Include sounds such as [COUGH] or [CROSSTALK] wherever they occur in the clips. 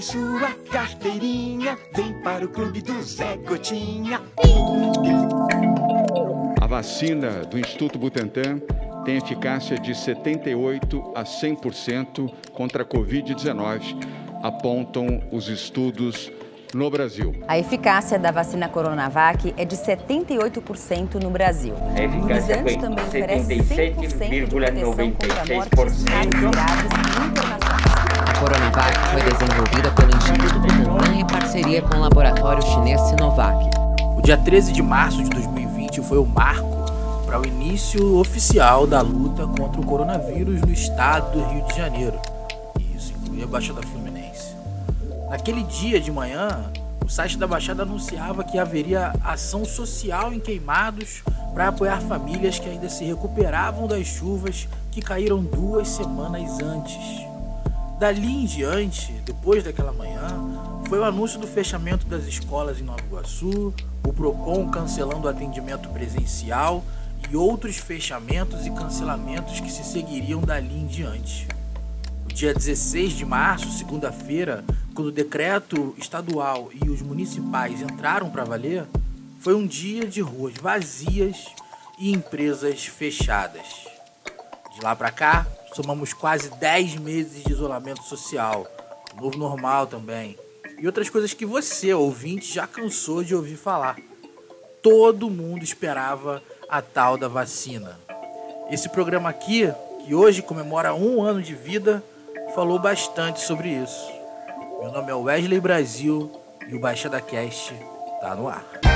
Pegue sua carteirinha, vem para o clube do Zé Gotinha. A vacina do Instituto Butantan tem eficácia de 78 a 100% contra a Covid-19, apontam os estudos no Brasil. A eficácia da vacina Coronavac é de 78% no Brasil. A eficácia foi 77,96%. A Coronavac foi desenvolvida pelo Instituto Butantan em parceria com o laboratório chinês Sinovac. O dia 13 de março de 2020 foi o marco para o início oficial da luta contra o coronavírus no estado do Rio de Janeiro. E isso inclui a Baixada Fluminense. Naquele dia de manhã, o site da Baixada anunciava que haveria ação social em queimados para apoiar famílias que ainda se recuperavam das chuvas que caíram duas semanas antes. Dali em diante, depois daquela manhã, foi o anúncio do fechamento das escolas em Nova Iguaçu, o PROCON cancelando o atendimento presencial e outros fechamentos e cancelamentos que se seguiriam dali em diante. O dia 16 de março, segunda-feira, quando o decreto estadual e os municipais entraram para valer, foi um dia de ruas vazias e empresas fechadas. De lá para cá, somamos quase 10 meses de isolamento social, novo normal também, e outras coisas que você, ouvinte, já cansou de ouvir falar. Todo mundo esperava a tal da vacina. Esse programa aqui, que hoje comemora um ano de vida, falou bastante sobre isso. Meu nome é Wesley Brasil e o Baixada Cast tá no ar.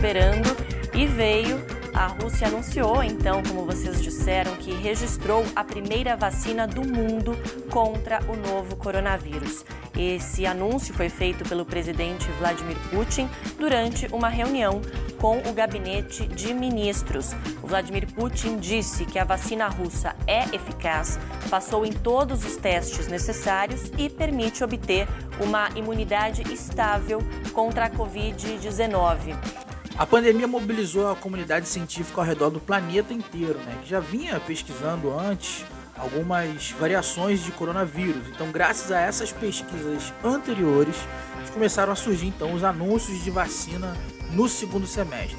Esperando e veio a Rússia anunciou, então, como vocês disseram, que registrou a primeira vacina do mundo contra o novo coronavírus. Esse anúncio foi feito pelo presidente Vladimir Putin durante uma reunião com o gabinete de ministros. O Vladimir Putin disse que a vacina russa é eficaz, passou em todos os testes necessários e permite obter uma imunidade estável contra a Covid-19. A pandemia mobilizou a comunidade científica ao redor do planeta inteiro, né, que já vinha pesquisando antes algumas variações de coronavírus. Então, graças a essas pesquisas anteriores, começaram a surgir então os anúncios de vacina no segundo semestre.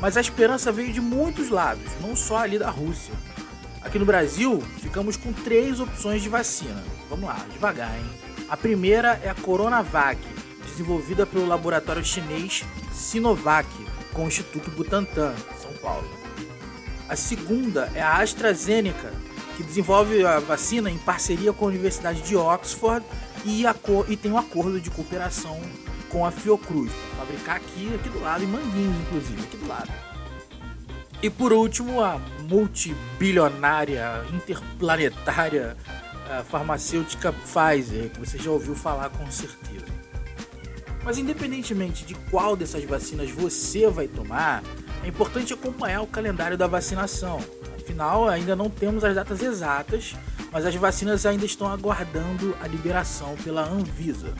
Mas a esperança veio de muitos lados, não só ali da Rússia. Aqui no Brasil, ficamos com três opções de vacina. Vamos lá, devagar, hein? A primeira é a Coronavac, desenvolvida pelo laboratório chinês Sinovac, com o Instituto Butantan, São Paulo. A segunda é a AstraZeneca, que desenvolve a vacina em parceria com a Universidade de Oxford e, e tem um acordo de cooperação com a Fiocruz, para fabricar aqui, aqui do lado, em Manguinhos, inclusive, aqui do lado. E por último, a multibilionária, interplanetária a farmacêutica Pfizer, que você já ouviu falar com certeza. Mas independentemente de qual dessas vacinas você vai tomar, é importante acompanhar o calendário da vacinação. Afinal, ainda não temos as datas exatas, mas as vacinas ainda estão aguardando a liberação pela Anvisa.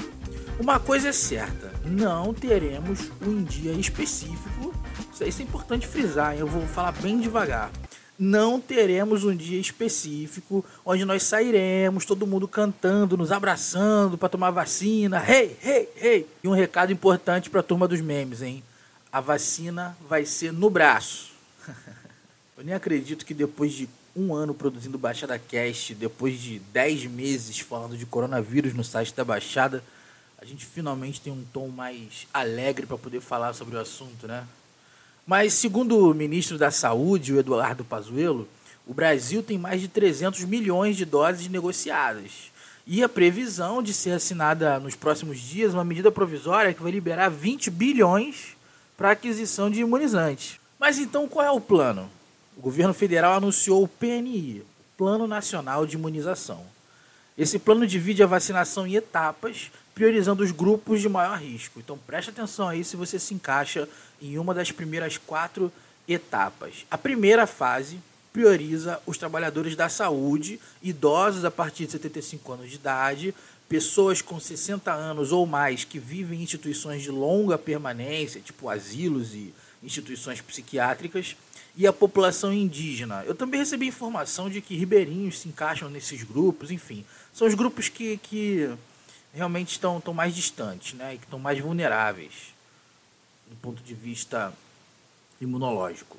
Uma coisa é certa, não teremos um dia específico. Isso é importante frisar, eu vou falar bem devagar não teremos um dia específico onde nós sairemos, todo mundo cantando, nos abraçando para tomar vacina. Hey, hey, hey! E um recado importante para a turma dos memes, hein? A vacina vai ser no braço. [LAUGHS] Eu nem acredito que depois de um ano produzindo Baixada Cast, depois de 10 meses falando de coronavírus no site da Baixada, a gente finalmente tem um tom mais alegre para poder falar sobre o assunto, né? Mas, segundo o ministro da Saúde, o Eduardo Pazuello, o Brasil tem mais de 300 milhões de doses negociadas. E a previsão de ser assinada nos próximos dias uma medida provisória que vai liberar 20 bilhões para aquisição de imunizantes. Mas então qual é o plano? O governo federal anunciou o PNI, Plano Nacional de Imunização. Esse plano divide a vacinação em etapas priorizando os grupos de maior risco. Então preste atenção aí se você se encaixa em uma das primeiras quatro etapas. A primeira fase prioriza os trabalhadores da saúde, idosos a partir de 75 anos de idade, pessoas com 60 anos ou mais que vivem em instituições de longa permanência, tipo asilos e instituições psiquiátricas e a população indígena. Eu também recebi informação de que ribeirinhos se encaixam nesses grupos, enfim, são os grupos que, que realmente estão, estão mais distantes, né, e que estão mais vulneráveis do ponto de vista imunológico.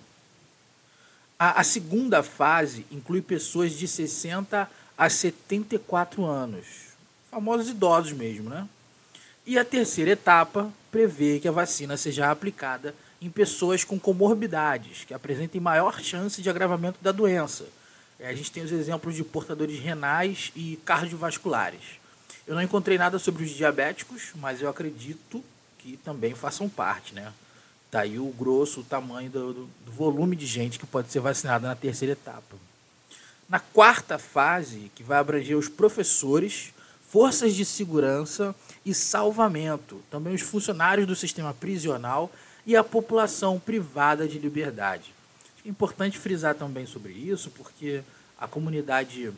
A, a segunda fase inclui pessoas de 60 a 74 anos, famosos idosos mesmo, né? E a terceira etapa prevê que a vacina seja aplicada em pessoas com comorbidades, que apresentem maior chance de agravamento da doença. É, a gente tem os exemplos de portadores renais e cardiovasculares. Eu não encontrei nada sobre os diabéticos, mas eu acredito que também façam parte, né? Tá o grosso, o tamanho do, do, do volume de gente que pode ser vacinada na terceira etapa. Na quarta fase, que vai abranger os professores, forças de segurança e salvamento, também os funcionários do sistema prisional e a população privada de liberdade. É importante frisar também sobre isso, porque a comunidade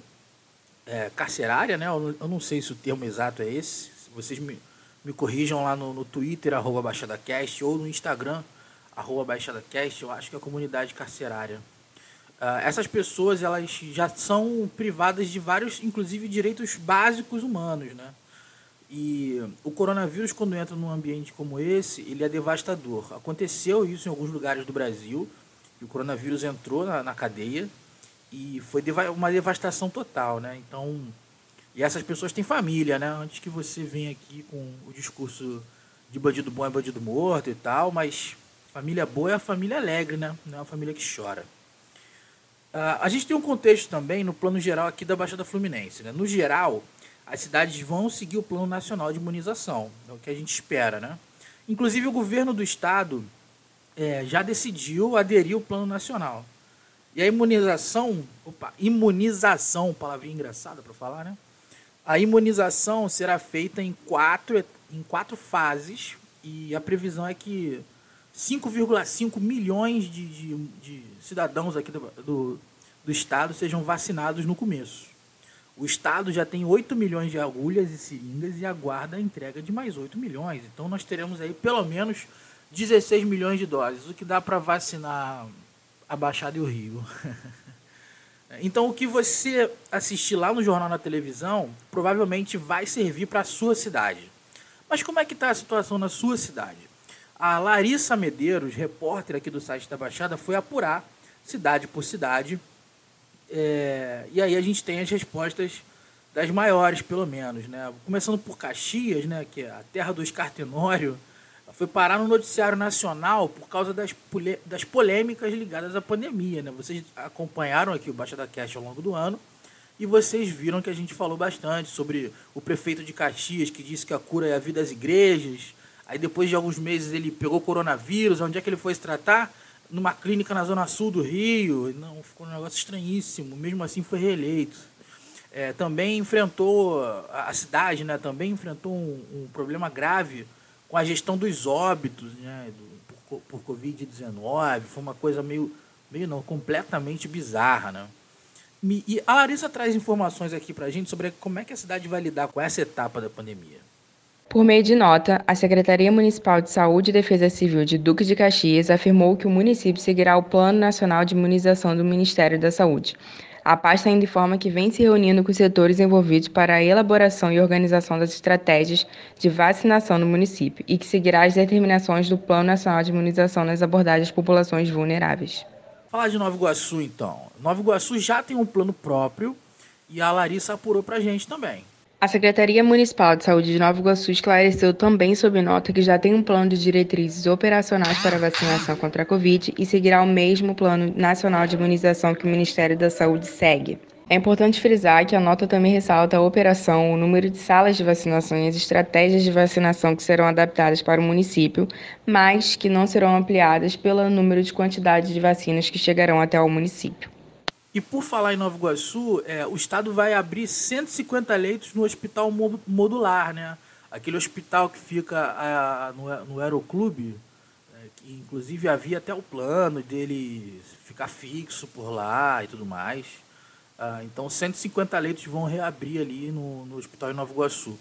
é, carcerária, né, eu não sei se o termo exato é esse, se vocês me, me corrijam lá no, no Twitter, arroba BaixadaCast, ou no Instagram, arroba BaixadaCast, eu acho que é a comunidade carcerária. Uh, essas pessoas elas já são privadas de vários, inclusive, direitos básicos humanos, né? E o coronavírus, quando entra num ambiente como esse, ele é devastador. Aconteceu isso em alguns lugares do Brasil, o coronavírus entrou na, na cadeia e foi uma devastação total, né? Então, e essas pessoas têm família, né? Antes que você venha aqui com o discurso de bandido bom é bandido morto e tal, mas família boa é a família alegre, né? Não é a família que chora. Uh, a gente tem um contexto também no plano geral aqui da Baixada Fluminense. Né? No geral, as cidades vão seguir o Plano Nacional de Imunização, é o que a gente espera. Né? Inclusive, o governo do estado é, já decidiu aderir ao Plano Nacional. E a imunização, opa, imunização, palavrinha engraçada para falar, né? A imunização será feita em quatro, em quatro fases e a previsão é que 5,5 milhões de, de, de, cidadãos aqui do, do, do, estado sejam vacinados no começo. O estado já tem 8 milhões de agulhas e seringas e aguarda a entrega de mais 8 milhões. Então nós teremos aí pelo menos 16 milhões de doses, o que dá para vacinar a Baixada e o Rio. [LAUGHS] então o que você assistir lá no jornal na televisão provavelmente vai servir para a sua cidade. Mas como é que está a situação na sua cidade? A Larissa Medeiros, repórter aqui do site da Baixada, foi apurar cidade por cidade. É, e aí a gente tem as respostas das maiores, pelo menos. Né? Começando por Caxias, né, que é a terra do escartenório, foi parar no noticiário nacional por causa das, das polêmicas ligadas à pandemia. Né? Vocês acompanharam aqui o Baixada Cast ao longo do ano e vocês viram que a gente falou bastante sobre o prefeito de Caxias que disse que a cura é a vida das igrejas, Aí depois de alguns meses ele pegou coronavírus, onde é que ele foi se tratar? Numa clínica na zona sul do Rio. Não, ficou um negócio estranhíssimo. Mesmo assim foi reeleito. É, também enfrentou a cidade, né? Também enfrentou um, um problema grave com a gestão dos óbitos, né? Do, por, por Covid-19. Foi uma coisa meio, meio não, completamente bizarra, né? E a Larissa traz informações aqui pra gente sobre como é que a cidade vai lidar com essa etapa da pandemia. Por meio de nota, a Secretaria Municipal de Saúde e Defesa Civil de Duque de Caxias afirmou que o município seguirá o Plano Nacional de Imunização do Ministério da Saúde. A pasta ainda informa que vem se reunindo com os setores envolvidos para a elaboração e organização das estratégias de vacinação no município e que seguirá as determinações do Plano Nacional de Imunização nas abordagens populações vulneráveis. Falar de Nova Iguaçu, então. Nova Iguaçu já tem um plano próprio e a Larissa apurou para a gente também. A Secretaria Municipal de Saúde de Nova Iguaçu esclareceu também sob nota que já tem um plano de diretrizes operacionais para vacinação contra a Covid e seguirá o mesmo Plano Nacional de Imunização que o Ministério da Saúde segue. É importante frisar que a nota também ressalta a operação, o número de salas de vacinação e as estratégias de vacinação que serão adaptadas para o município, mas que não serão ampliadas pelo número de quantidade de vacinas que chegarão até o município. E por falar em Nova Iguaçu, é, o estado vai abrir 150 leitos no hospital modular, né? Aquele hospital que fica a, no, no Aeroclube, é, que inclusive havia até o plano dele ficar fixo por lá e tudo mais. Ah, então 150 leitos vão reabrir ali no, no hospital em Nova Iguaçu.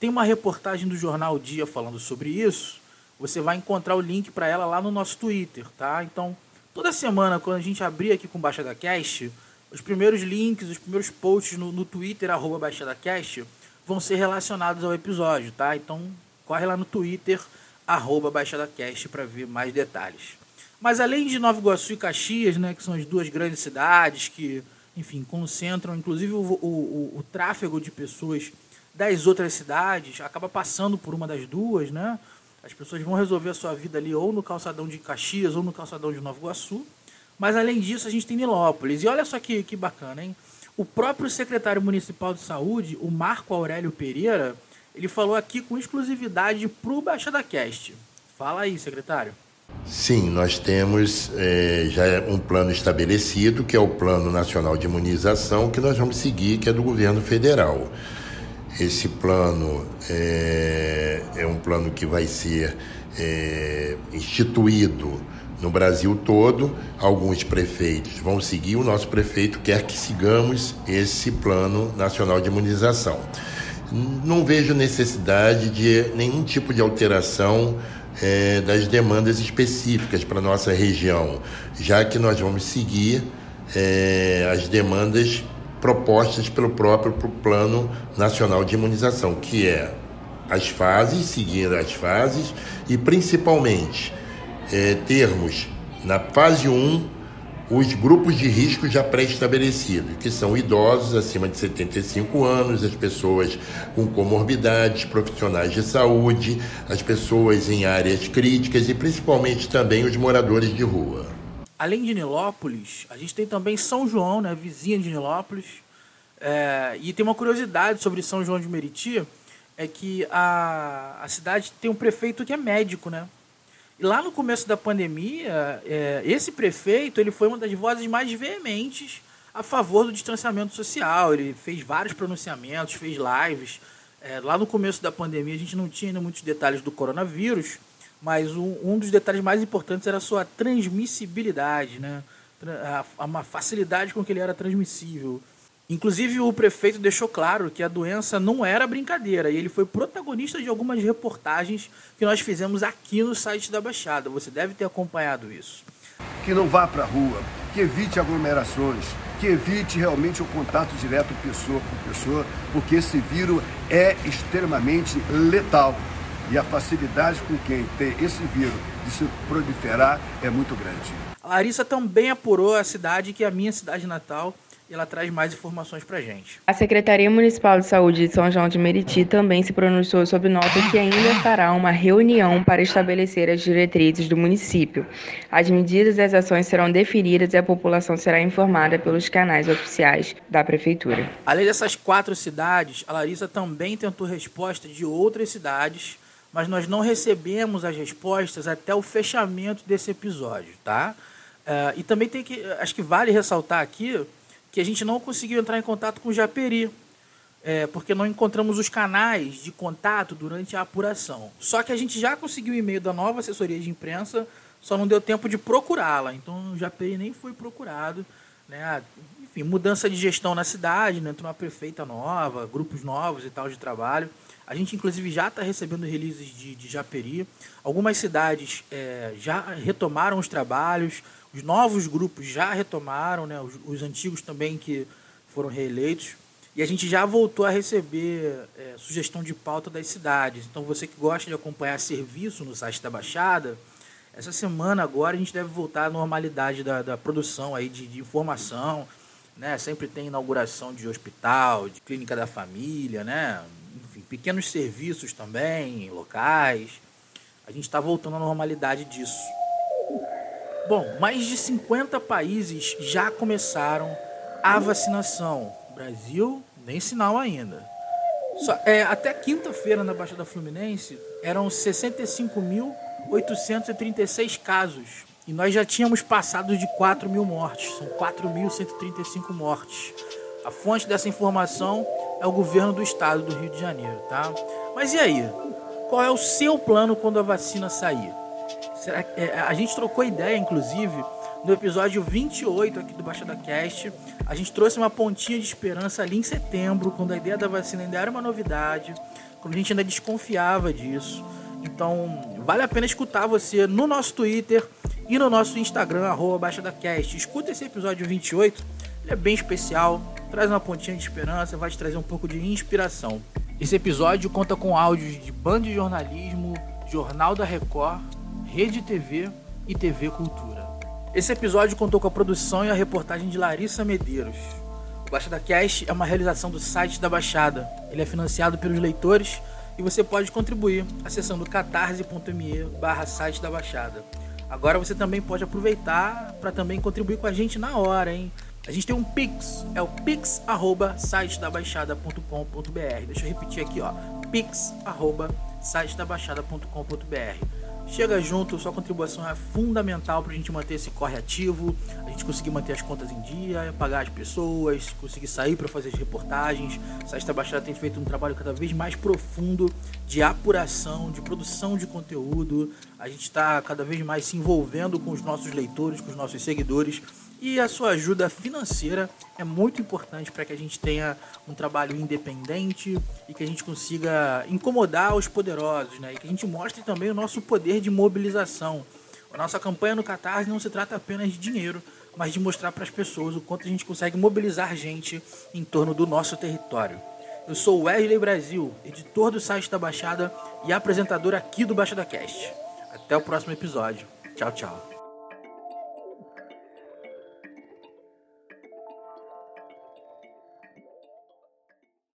Tem uma reportagem do jornal Dia falando sobre isso. você vai encontrar o link para ela lá no nosso Twitter, tá? Então, toda semana, quando a gente abrir aqui com Baixada Cast, os primeiros links, os primeiros posts no, no Twitter, arroba Baixada Cast, vão ser relacionados ao episódio, tá? Então, corre lá no Twitter, arroba Baixada Cast, para ver mais detalhes. Mas além de Nova Iguaçu e Caxias, né, que são as duas grandes cidades que, enfim, concentram, inclusive, o, o, o, o tráfego de pessoas das outras cidades, acaba passando por uma das duas, né? As pessoas vão resolver a sua vida ali ou no calçadão de Caxias ou no calçadão de Nova Iguaçu. Mas além disso, a gente tem Nilópolis. E olha só que, que bacana, hein? O próprio secretário municipal de saúde, o Marco Aurélio Pereira, ele falou aqui com exclusividade para o Baixada Cast. Fala aí, secretário. Sim, nós temos é, já um plano estabelecido, que é o Plano Nacional de Imunização, que nós vamos seguir, que é do governo federal. Esse plano é, é um plano que vai ser é, instituído no Brasil todo. Alguns prefeitos vão seguir, o nosso prefeito quer que sigamos esse Plano Nacional de Imunização. Não vejo necessidade de nenhum tipo de alteração é, das demandas específicas para nossa região, já que nós vamos seguir é, as demandas propostas pelo próprio Plano Nacional de Imunização, que é as fases, seguir as fases e principalmente é, termos na fase 1 os grupos de risco já pré-estabelecidos, que são idosos acima de 75 anos, as pessoas com comorbidades, profissionais de saúde, as pessoas em áreas críticas e principalmente também os moradores de rua. Além de Nilópolis, a gente tem também São João, né, vizinha de Nilópolis. É, e tem uma curiosidade sobre São João de Meriti, é que a, a cidade tem um prefeito que é médico, né? E lá no começo da pandemia, é, esse prefeito ele foi uma das vozes mais veementes a favor do distanciamento social. Ele fez vários pronunciamentos, fez lives. É, lá no começo da pandemia, a gente não tinha ainda muitos detalhes do coronavírus, mas um, um dos detalhes mais importantes era a sua transmissibilidade, né? a, a facilidade com que ele era transmissível. Inclusive, o prefeito deixou claro que a doença não era brincadeira e ele foi protagonista de algumas reportagens que nós fizemos aqui no site da Baixada. Você deve ter acompanhado isso. Que não vá para a rua, que evite aglomerações, que evite realmente o contato direto pessoa com pessoa, porque esse vírus é extremamente letal. E a facilidade com quem tem esse vírus de se proliferar é muito grande. A Larissa também apurou a cidade, que é a minha cidade natal, e ela traz mais informações para gente. A Secretaria Municipal de Saúde de São João de Meriti também se pronunciou sob nota que ainda fará uma reunião para estabelecer as diretrizes do município. As medidas e as ações serão definidas e a população será informada pelos canais oficiais da Prefeitura. Além dessas quatro cidades, a Larissa também tentou resposta de outras cidades, mas nós não recebemos as respostas até o fechamento desse episódio, tá? Uh, e também tem que, acho que vale ressaltar aqui que a gente não conseguiu entrar em contato com o Japeri, é, porque não encontramos os canais de contato durante a apuração. Só que a gente já conseguiu o e-mail da nova assessoria de imprensa, só não deu tempo de procurá-la. Então o Japeri nem foi procurado. Né? Enfim, mudança de gestão na cidade, né? entrou uma prefeita nova, grupos novos e tal de trabalho. A gente, inclusive, já está recebendo releases de, de Japeri. Algumas cidades é, já retomaram os trabalhos, os novos grupos já retomaram, né? os, os antigos também que foram reeleitos. E a gente já voltou a receber é, sugestão de pauta das cidades. Então, você que gosta de acompanhar serviço no site da Baixada, essa semana agora a gente deve voltar à normalidade da, da produção aí de, de informação. Né? Sempre tem inauguração de hospital, de clínica da família, né? Enfim, pequenos serviços também, locais. A gente está voltando à normalidade disso. Bom, mais de 50 países já começaram a vacinação. Brasil, nem sinal ainda. Só, é, até quinta-feira na Baixada Fluminense eram 65.836 casos. E nós já tínhamos passado de 4 mil mortes. São 4.135 mortes. A fonte dessa informação é o governo do estado do Rio de Janeiro, tá? Mas e aí? Qual é o seu plano quando a vacina sair? Será que, é, a gente trocou ideia, inclusive, no episódio 28 aqui do Baixada Cast. A gente trouxe uma pontinha de esperança ali em setembro, quando a ideia da vacina ainda era uma novidade, quando a gente ainda desconfiava disso. Então, vale a pena escutar você no nosso Twitter e no nosso Instagram, arroba BaixadaCast. Escuta esse episódio 28, ele é bem especial, traz uma pontinha de esperança, vai te trazer um pouco de inspiração. Esse episódio conta com áudios de Band de Jornalismo, Jornal da Record, Rede TV e TV Cultura. Esse episódio contou com a produção e a reportagem de Larissa Medeiros. O Baixada Cast é uma realização do site da Baixada. Ele é financiado pelos leitores e você pode contribuir acessando catarse.me barra site da Baixada. Agora você também pode aproveitar para também contribuir com a gente na hora, hein? A gente tem um Pix, é o pix arroba sitedabaixada.com.br. Deixa eu repetir aqui, ó. pix arroba sitedabaixada.com.br. Chega junto, sua contribuição é fundamental para a gente manter esse corre ativo, a gente conseguir manter as contas em dia, pagar as pessoas, conseguir sair para fazer as reportagens. Da Baixada tem feito um trabalho cada vez mais profundo de apuração, de produção de conteúdo. A gente está cada vez mais se envolvendo com os nossos leitores, com os nossos seguidores e a sua ajuda financeira é muito importante para que a gente tenha um trabalho independente e que a gente consiga incomodar os poderosos, né? E que a gente mostre também o nosso poder de mobilização. A nossa campanha no Catarse não se trata apenas de dinheiro, mas de mostrar para as pessoas o quanto a gente consegue mobilizar gente em torno do nosso território. Eu sou Wesley Brasil, editor do site da Baixada e apresentador aqui do Baixada Cast. Até o próximo episódio. Tchau, tchau.